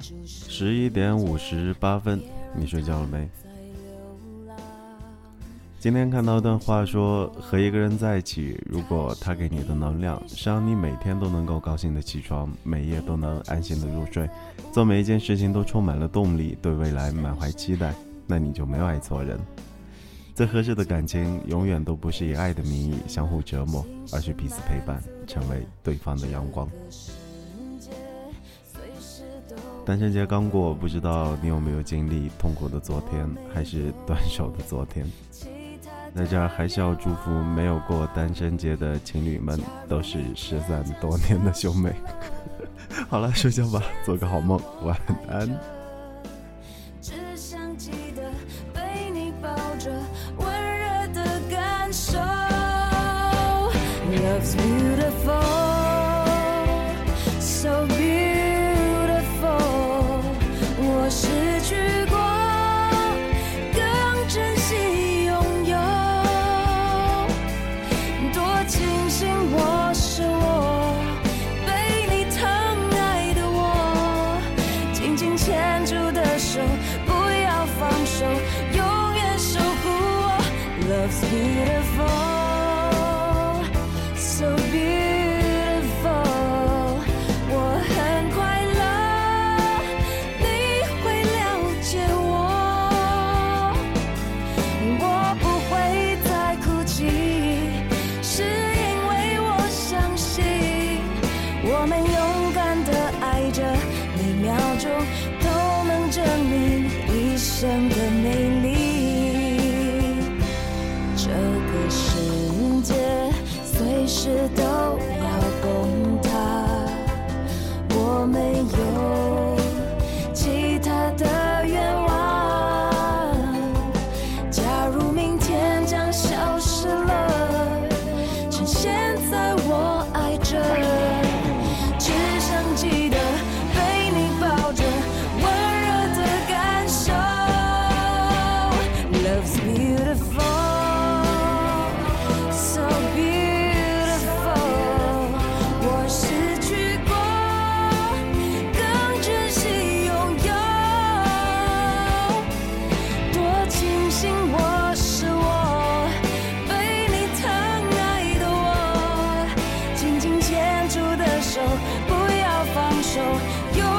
十一点五十八分，你睡觉了没？今天看到一段话，说和一个人在一起，如果他给你的能量是让你每天都能够高兴的起床，每夜都能安心的入睡，做每一件事情都充满了动力，对未来满怀期待，那你就没有爱错人。最合适的感情，永远都不是以爱的名义相互折磨，而是彼此陪伴，成为对方的阳光。单身节刚过，不知道你有没有经历痛苦的昨天，还是 断手的昨天？在这儿还是要祝福没有过单身节的情侣们，都是失散多年的兄妹。好了，睡觉吧，做个好梦，晚安。紧牵住的手不要放手永远守护我 love's beautiful 中永